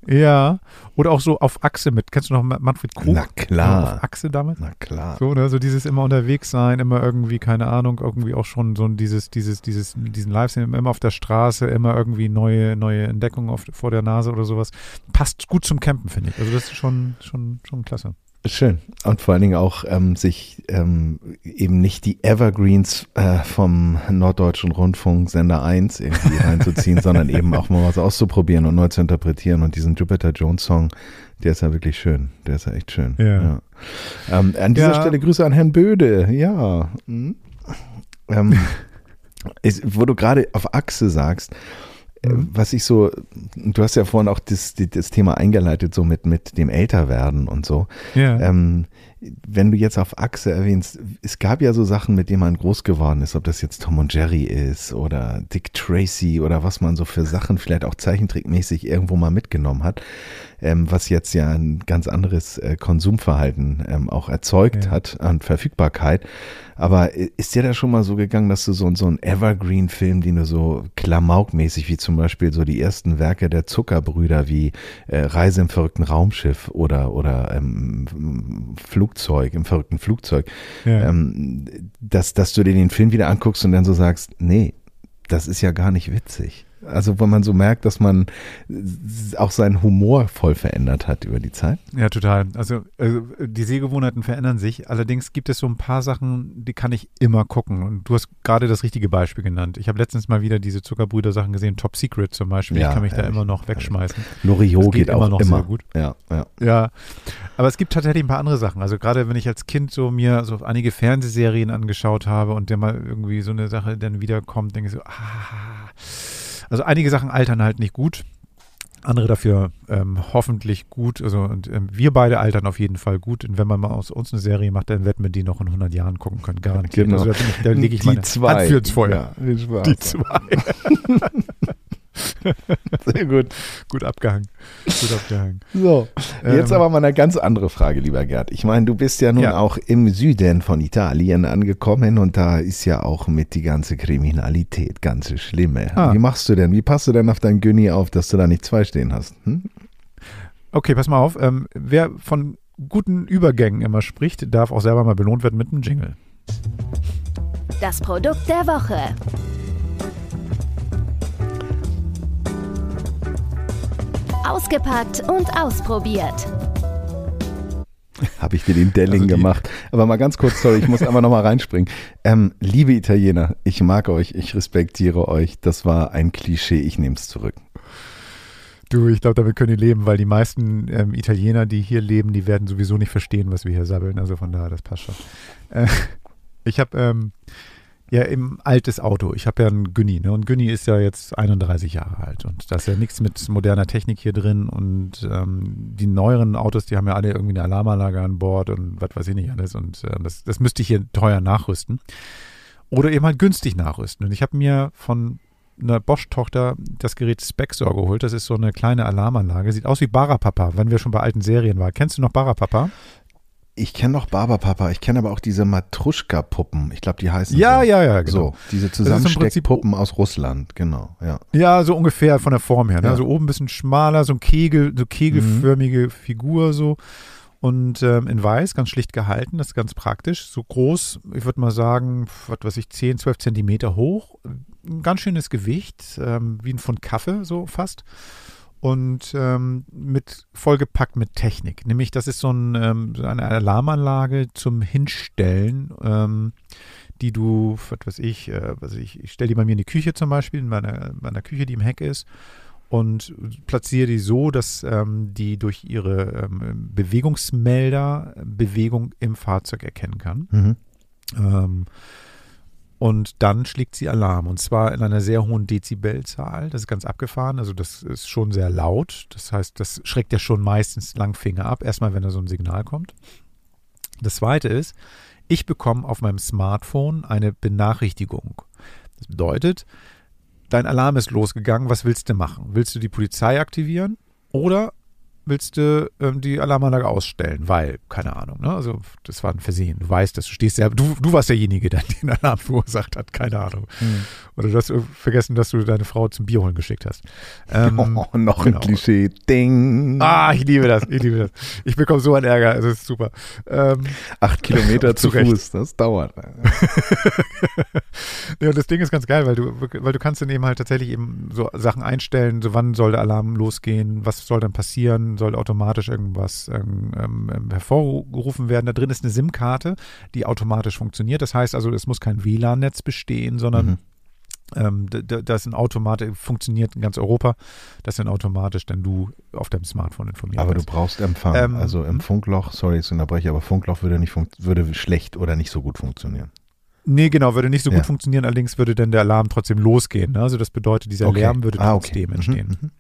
Ja. Oder auch so auf Achse mit. Kennst du noch Manfred Krug? Na klar. Auf Achse damit? Na klar. So, ne, so dieses immer unterwegs sein, immer irgendwie, keine Ahnung, irgendwie auch schon so dieses, dieses, dieses, diesen Livestream, immer auf der Straße, immer irgendwie neue, neue Entdeckungen auf, vor der Nase oder sowas. Passt gut zum Campen, finde ich. Also das ist schon, schon, schon klasse. Schön. Und vor allen Dingen auch ähm, sich ähm, eben nicht die Evergreens äh, vom Norddeutschen Rundfunk Sender 1 irgendwie reinzuziehen, sondern eben auch mal was auszuprobieren und neu zu interpretieren. Und diesen Jupiter Jones Song, der ist ja wirklich schön. Der ist ja echt schön. Ja. Ähm, an dieser Ja. Stelle Grüße an Herrn Böde. Ja. Hm. Ähm, ist, wo du gerade auf Achse sagst. Was ich so, du hast ja vorhin auch das, das Thema eingeleitet, so mit, mit dem Älterwerden und so. Ja. Ähm, wenn du jetzt auf Achse erwähnst, es gab ja so Sachen, mit denen man groß geworden ist, ob das jetzt Tom und Jerry ist oder Dick Tracy oder was man so für Sachen vielleicht auch zeichentrickmäßig irgendwo mal mitgenommen hat, ähm, was jetzt ja ein ganz anderes äh, Konsumverhalten ähm, auch erzeugt Ja. hat an Verfügbarkeit. Aber ist dir da schon mal so gegangen, dass du so, so einen Evergreen-Film, den du so klamaukmäßig, wie zum Beispiel so die ersten Werke der Zuckerbrüder wie äh, Reise im verrückten Raumschiff oder, oder ähm, Flugzeug, im verrückten Flugzeug, ja. ähm, dass, dass du dir den Film wieder anguckst und dann so sagst, nee, das ist ja gar nicht witzig. Also wenn man so merkt, dass man äh, auch seinen Humor voll verändert hat über die Zeit. Ja, total. Also äh, die Sehgewohnheiten verändern sich. Allerdings gibt es so ein paar Sachen, die kann ich immer gucken. Und du hast gerade das richtige Beispiel genannt. Ich habe letztens mal wieder diese Zuckerbrüder-Sachen gesehen. Top Secret zum Beispiel. Ja, ich kann mich da herrlich, immer noch wegschmeißen. Loriot geht geht, immer auch noch immer. sehr gut. Ja, ja. Ja, aber es gibt tatsächlich ein paar andere Sachen. Also gerade wenn ich als Kind so mir so einige Fernsehserien angeschaut habe und der mal irgendwie so eine Sache dann wiederkommt, denke ich so, ah. Also einige Sachen altern halt nicht gut. Andere dafür ähm, hoffentlich gut. Also und ähm, wir beide altern auf jeden Fall gut. Und wenn man mal aus uns eine Serie macht, dann werden wir die noch in 100 Jahren gucken können. Garantiert. Genau. Also da, da lege ich Die meine zwei. Hand für ins Feuer. Ja. Die zwei. Sehr gut. Gut abgehangen. Gut abgehangen. So, jetzt Ähm, aber mal eine ganz andere Frage, lieber Gerd. Ich meine, du bist ja nun Ja. auch im Süden von Italien angekommen und da ist ja auch mit die ganze Kriminalität ganz schlimme. Ah. Wie machst du denn? Wie passt du denn auf dein Günni auf, dass du da nicht zwei stehen hast? Hm? Okay, pass mal auf. Ähm, wer von guten Übergängen immer spricht, darf auch selber mal belohnt werden mit einem Jingle. Das Produkt der Woche. Ausgepackt und ausprobiert. Habe ich dir den Delling Also gemacht. Aber mal ganz kurz, sorry, ich muss einfach nochmal reinspringen. Ähm, liebe Italiener, ich mag euch, ich respektiere euch. Das war ein Klischee, ich nehme es zurück. Du, ich glaube, damit können die leben, weil die meisten ähm, Italiener, die hier leben, die werden sowieso nicht verstehen, was wir hier sabbeln. Also von daher, das passt schon. Äh, ich habe ähm, ja im altes Auto. Ich habe ja einen Günni, ne? Und Günni ist ja jetzt 31 Jahre alt und da ist ja nichts mit moderner Technik hier drin und ähm, die neueren Autos, die haben ja alle irgendwie eine Alarmanlage an Bord und was weiß ich nicht alles und äh, das, das müsste ich hier teuer nachrüsten oder eben halt günstig nachrüsten. Und ich habe mir von einer Bosch-Tochter das Gerät Spexor geholt. Das ist so eine kleine Alarmanlage. Sieht aus wie Barapapa, wenn wir schon bei alten Serien waren. Kennst du noch Barapapa? Ich kenne noch Barberpapa, ich kenne aber auch diese Matruschka-Puppen. Ich glaube, die heißen Ja, so. ja, ja, genau. So, diese Zusammensteckpuppen aus Russland, genau, ja. Ja, so ungefähr von der Form her. Ne? Ja. Also oben ein bisschen schmaler, so ein Kegel, so kegelförmige Figur so. Und ähm, in weiß, ganz schlicht gehalten, das ist ganz praktisch. So groß, ich würde mal sagen, was weiß ich, 10, 12 Zentimeter hoch. Ein ganz schönes Gewicht, ähm, wie ein Pfund Kaffee, so fast. Und ähm, mit vollgepackt mit Technik. Nämlich, das ist so, ein, ähm, so eine Alarmanlage zum Hinstellen, ähm, die du, was weiß ich, äh, was weiß ich, ich stelle die bei mir in die Küche zum Beispiel, in meiner, meiner Küche, die im Heck ist, und platziere die so, dass ähm, die durch ihre ähm, Bewegungsmelder Bewegung im Fahrzeug erkennen kann. Mhm. Und dann schlägt sie Alarm. Und zwar in einer sehr hohen Dezibelzahl. Das ist ganz abgefahren. Also das ist schon sehr laut. Das heißt, das schreckt ja schon meistens Langfinger ab. Erstmal, wenn da so ein Signal kommt. Das zweite ist, ich bekomme auf meinem Smartphone eine Benachrichtigung. Das bedeutet, dein Alarm ist losgegangen. Was willst du machen? Willst du die Polizei aktivieren oder willst du ähm, die Alarmanlage ausstellen? Weil, keine Ahnung, ne? Also, das war ein Versehen. Du weißt das. Du stehst ja, du, du warst derjenige, der den Alarm verursacht hat. Keine Ahnung. Oder du hast äh, vergessen, dass du deine Frau zum Bier holen geschickt hast. Ähm, oh, noch genau. ein Klischee. Ding. Ah, ich liebe das. Ich liebe das. Ich bekomme so einen Ärger. Es ist super. Ähm, Acht Kilometer zu Zu Recht. Fuß, das dauert. Ja, das Ding ist ganz geil, weil du, weil du kannst dann eben halt tatsächlich eben so Sachen einstellen, so wann soll der Alarm losgehen, was soll dann passieren, soll automatisch irgendwas ähm, ähm, hervorgerufen werden. Da drin ist eine SIM-Karte, die automatisch funktioniert. Das heißt also, es muss kein WLAN-Netz bestehen, sondern Mhm. ähm, das sind automatisch, funktioniert in ganz Europa, das sind automatisch dann du auf deinem Smartphone informiert Aber du wirst. brauchst Empfang. Ähm, also im hm? Funkloch, sorry, ich unterbreche, aber Funkloch würde nicht würde schlecht oder nicht so gut funktionieren. Nee, genau, würde nicht so Ja. gut funktionieren, allerdings würde dann der Alarm trotzdem losgehen. Ne? Also das bedeutet, dieser Okay. Lärm würde Ah, okay. trotzdem Mhm, entstehen. mhm.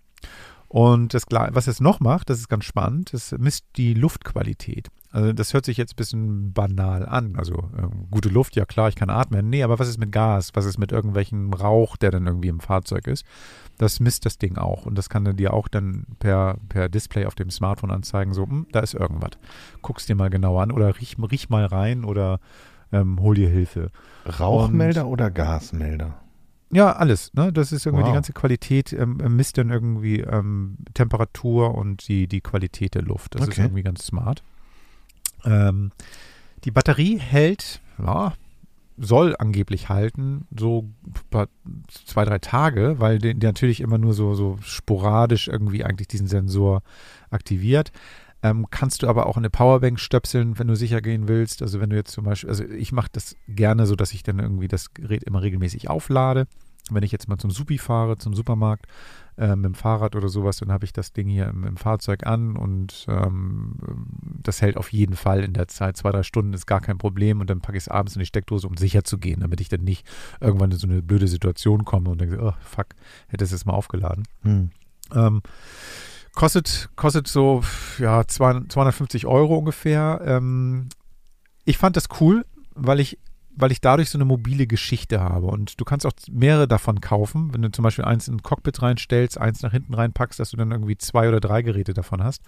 Und das, was es noch macht, das ist ganz spannend, das misst die Luftqualität. Also das hört sich jetzt ein bisschen banal an. Also ähm, gute Luft, ja klar, ich kann atmen. Nee, aber was ist mit Gas? Was ist mit irgendwelchem Rauch, der dann irgendwie im Fahrzeug ist? Das misst das Ding auch. Und das kann dann dir auch dann per, per Display auf dem Smartphone anzeigen, so, hm, da ist irgendwas. Guck's dir mal genauer an oder riech, riech mal rein oder ähm, hol dir Hilfe. Rauchmelder oder Gasmelder? Ja, alles. Ne? Das ist irgendwie Wow. die ganze Qualität, ähm, misst dann irgendwie ähm, Temperatur und die, die Qualität der Luft. Das ist Okay. irgendwie ganz smart. Ähm, die Batterie hält, ja, soll angeblich halten, so paar- zwei, drei Tage, weil die, die natürlich immer nur so, so sporadisch irgendwie eigentlich diesen Sensor aktiviert. Ähm, kannst du aber auch eine Powerbank stöpseln, wenn du sicher gehen willst. Also wenn du jetzt zum Beispiel, also ich mache das gerne so, dass ich dann irgendwie das Gerät immer regelmäßig auflade. Wenn ich jetzt mal zum Supi fahre, zum Supermarkt, äh, mit dem Fahrrad oder sowas, dann habe ich das Ding hier im, im Fahrzeug an und ähm, das hält auf jeden Fall in der Zeit. Zwei, drei Stunden ist gar kein Problem und dann packe ich es abends in die Steckdose, um sicher zu gehen, damit ich dann nicht irgendwann in so eine blöde Situation komme und denke, oh fuck, hätte es jetzt mal aufgeladen. Hm. Ähm, kostet, kostet so ja, 200 250 Euro ungefähr. Ähm, ich fand das cool, weil ich weil ich dadurch so eine mobile Geschichte habe. Und du kannst auch mehrere davon kaufen, wenn du zum Beispiel eins in ein Cockpit reinstellst, eins nach hinten reinpackst, dass du dann irgendwie zwei oder drei Geräte davon hast.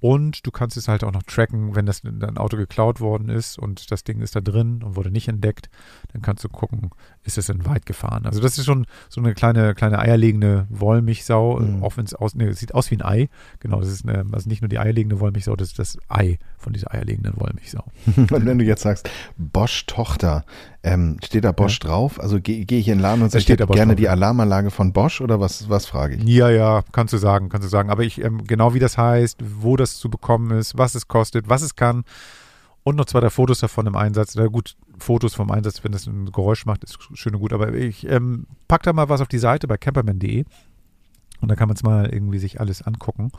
Und du kannst es halt auch noch tracken, wenn das in dein Auto geklaut worden ist und das Ding ist da drin und wurde nicht entdeckt, dann kannst du gucken, ist es denn weit gefahren. Also das ist schon so eine kleine, kleine eierlegende Wollmilchsau, Mhm. auch wenn es aus, nee, sieht aus wie ein Ei. Genau, das ist eine, also nicht nur die eierlegende Wollmilchsau, das ist das Ei von dieser eierlegenden Wollmilchsau. Und wenn du jetzt sagst, Bosch Tochter, ähm, steht da Bosch drauf? Also gehe geh ich in den Laden und sage, ich hätte gerne drauf, die ja. Alarmanlage von Bosch oder was, was frage ich? Ja, ja, kannst du sagen, kannst du sagen. Aber ich, ähm, genau wie das heißt, wo das zu bekommen ist, was es kostet, was es kann. Und noch zwei, drei Fotos davon im Einsatz. Na gut, Fotos vom Einsatz, wenn das ein Geräusch macht, ist schön und gut. Aber ich ähm, pack da mal was auf die Seite bei camperman.de. Und da kann man es mal irgendwie sich alles angucken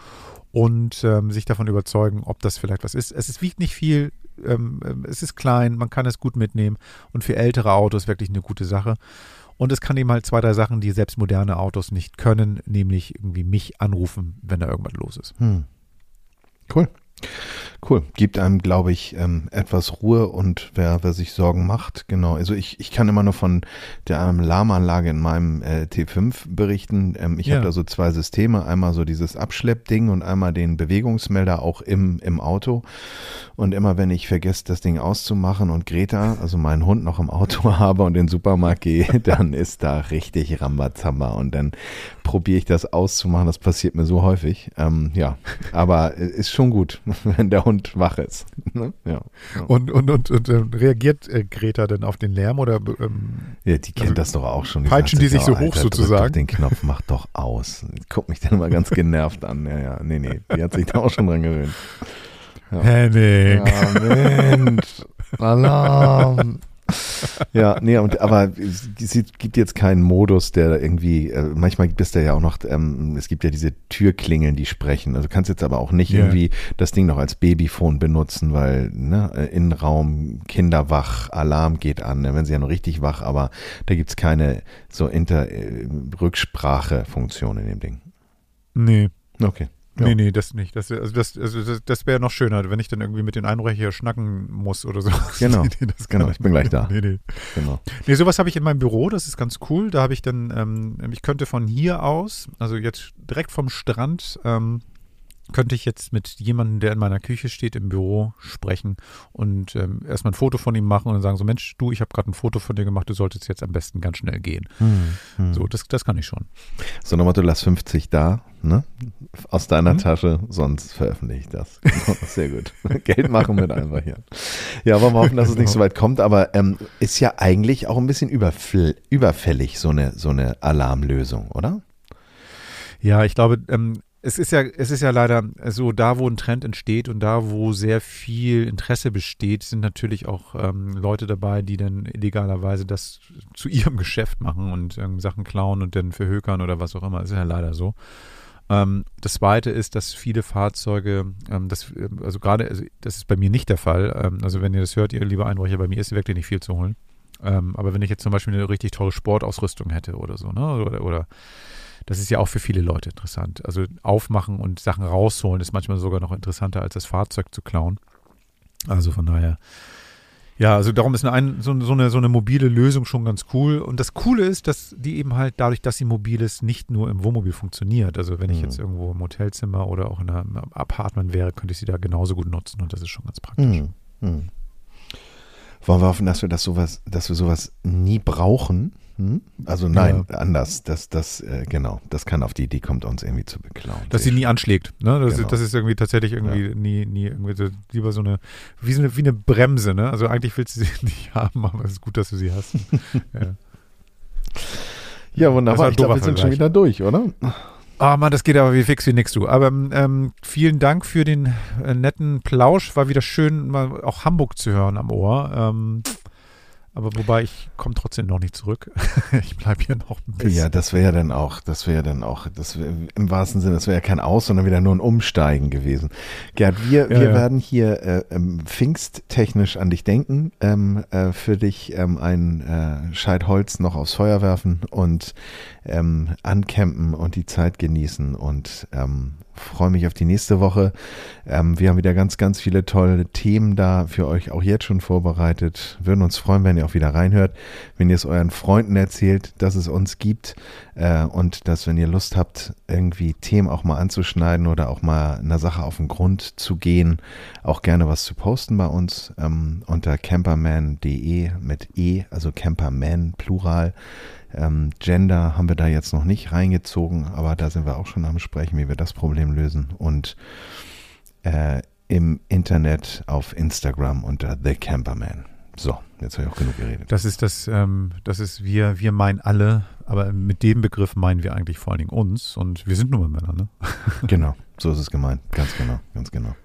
und ähm, sich davon überzeugen, ob das vielleicht was ist. Es ist, wiegt nicht viel, ähm, ähm, es ist klein, man kann es gut mitnehmen und für ältere Autos wirklich eine gute Sache. Und es kann eben halt zwei, drei Sachen, die selbst moderne Autos nicht können, nämlich irgendwie mich anrufen, wenn da irgendwas los ist. Hm. Cool. Cool. Gibt einem, glaube ich, ähm, etwas Ruhe und wer, wer sich Sorgen macht, genau. Also ich, ich kann immer nur von der Alarmanlage in meinem äh, T5 berichten. Ähm, ich Ja. habe da so zwei Systeme. Einmal so dieses Abschleppding und einmal den Bewegungsmelder auch im, im Auto. Und immer wenn ich vergesse, das Ding auszumachen und Greta, also meinen Hund noch im Auto habe und in den Supermarkt gehe, dann ist da richtig Rambazamba und dann probiere ich das auszumachen. Das passiert mir so häufig. Ähm, ja, aber äh, ist schon gut, wenn der Hund wach ist. Ne? Ja. ja. Und, und, und, und ähm, reagiert äh, Greta denn auf den Lärm oder ähm, ja, die kennt also das doch auch schon. peitschen sagt die sich "Oh, so hoch Alter, sozusagen?" Den Knopf mach doch aus. Guck mich dann immer ganz genervt an. Ja, ja, nee, nee, die hat sich da auch schon dran gewöhnt. Ja. Henning? Ja, Mensch. Alarm. Ja, nee, und, aber es es gibt jetzt keinen Modus, der irgendwie, äh, manchmal gibt es da ja auch noch, ähm, es gibt ja diese Türklingeln, die sprechen. Also du kannst jetzt aber auch nicht Ja. irgendwie das Ding noch als Babyphone benutzen, weil ne, äh, Innenraum, Kinder wach, Alarm geht an, dann werden sie ja noch richtig wach, aber da gibt's keine so Inter äh, in dem Ding. Nee. Okay. Ja. Nee, nee, das nicht. Das, also das, also das, das wäre noch schöner, wenn ich dann irgendwie mit den Einbrecher schnacken muss oder so. Genau. nee, das kann Genau, ich bin gleich da. Nee, nee. Genau. Nee, sowas habe ich in meinem Büro, das ist ganz cool. Da habe ich dann, ähm, ich könnte von hier aus, also jetzt direkt vom Strand, ähm, könnte ich jetzt mit jemandem, der in meiner Küche steht, im Büro sprechen und ähm, erstmal ein Foto von ihm machen und dann sagen so, Mensch, du, ich habe gerade ein Foto von dir gemacht, du solltest jetzt am besten ganz schnell gehen. Hm. So, das, das kann ich schon. So nochmal, du lass 50 da, ne? Aus deiner Mhm. Tasche, sonst veröffentliche ich das. Genau, Sehr gut. Geld machen mit einfach hier. Ja, wollen wir hoffen, dass es nicht so weit kommt, aber ähm, ist ja eigentlich auch ein bisschen überfällig, so eine, so eine Alarmlösung, oder? Ja, ich glaube, ähm, es ist ja, es ist ja leider so, da wo ein Trend entsteht und da wo sehr viel Interesse besteht, sind natürlich auch ähm, Leute dabei, die dann illegalerweise das zu ihrem Geschäft machen und ähm, Sachen klauen und dann verhökern oder was auch immer. Das ist ja leider so. Ähm, das zweite ist, dass viele Fahrzeuge, ähm, das, ähm, also gerade, also das ist bei mir nicht der Fall. Ähm, also wenn ihr das hört, ihr liebe Einbrecher, bei mir ist wirklich nicht viel zu holen. Ähm, aber wenn ich jetzt zum Beispiel eine richtig tolle Sportausrüstung hätte oder so, ne, oder, oder das ist ja auch für viele Leute interessant. Also aufmachen und Sachen rausholen ist manchmal sogar noch interessanter, als das Fahrzeug zu klauen. Also von daher, ja, also darum ist eine, ein, so, so, eine, so eine mobile Lösung schon ganz cool. Und das Coole ist, dass die eben halt dadurch, dass sie mobil ist, nicht nur im Wohnmobil funktioniert. Also wenn ich Mhm. jetzt irgendwo im Hotelzimmer oder auch in einem Apartment wäre, könnte ich sie da genauso gut nutzen und das ist schon ganz praktisch. Hm. Wollen wir hoffen, dass wir das sowas, dass wir sowas nie brauchen? Hm? Also nein, anders. Das, das, äh, genau, das kann auf die Idee kommt, uns irgendwie zu beklauen. Dass sie nie anschlägt. Ne? Das, Genau. ist, das ist irgendwie tatsächlich irgendwie nie, nie irgendwie so, lieber so eine wie, so eine, wie eine Bremse. Ne? Also eigentlich willst du sie nicht haben, aber es ist gut, dass du sie hast. ja. Ja, wunderbar. Ich glaube, wir sind schon wieder durch, oder? Ah, Mann, das geht aber wie fix wie nix, du. Aber ähm, vielen Dank für den äh, netten Plausch. War wieder schön, mal auch Hamburg zu hören am Ohr. Ähm, aber wobei, ich komme trotzdem noch nicht zurück. ich bleibe hier noch ein bisschen. Ja, das wäre ja dann auch, das wäre ja dann auch, das wär, im wahrsten Sinne, das wäre ja kein Aus, sondern wieder nur ein Umsteigen gewesen. Gerd, wir, Ja, wir ja. werden hier äh, ähm, pfingsttechnisch an dich denken, ähm, äh, für dich ähm, ein äh, Scheit Holz noch aufs Feuer werfen und ähm, ancampen und die Zeit genießen und ähm, freue mich auf die nächste Woche. Ähm, wir haben wieder ganz, ganz viele tolle Themen da für euch auch jetzt schon vorbereitet. Würden uns freuen, wenn ihr auch wieder reinhört, wenn ihr es euren Freunden erzählt, dass es uns gibt äh, und dass, wenn ihr Lust habt, irgendwie Themen auch mal anzuschneiden oder auch mal einer Sache auf den Grund zu gehen, auch gerne was zu posten bei uns ähm, unter camperman.de mit E, also Camperman Plural. Ähm, Gender haben wir da jetzt noch nicht reingezogen, aber da sind wir auch schon am Sprechen, wie wir das Problem lösen. Und äh, im Internet auf Instagram unter The Camperman. So, jetzt habe ich auch genug geredet. Das ist das, ähm, das ist wir, wir meinen alle, aber mit dem Begriff meinen wir eigentlich vor allen Dingen uns und wir sind nur Männer, ne? genau, so ist es gemeint. Ganz genau, ganz genau.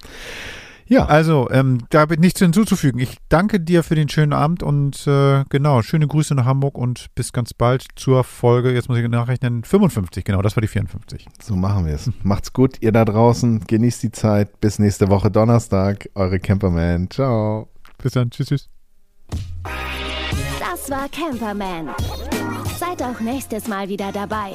Ja. Also, ähm, da habe ich nichts hinzuzufügen. Ich danke dir für den schönen Abend und äh, genau, schöne Grüße nach Hamburg und bis ganz bald zur Folge, jetzt muss ich nachrechnen, 55, genau, das war die 54. So machen wir es. Macht's gut, ihr da draußen. Genießt die Zeit. Bis nächste Woche Donnerstag. Eure Camperman. Ciao. Bis dann. Tschüss, tschüss. Das war Camperman. Seid auch nächstes Mal wieder dabei.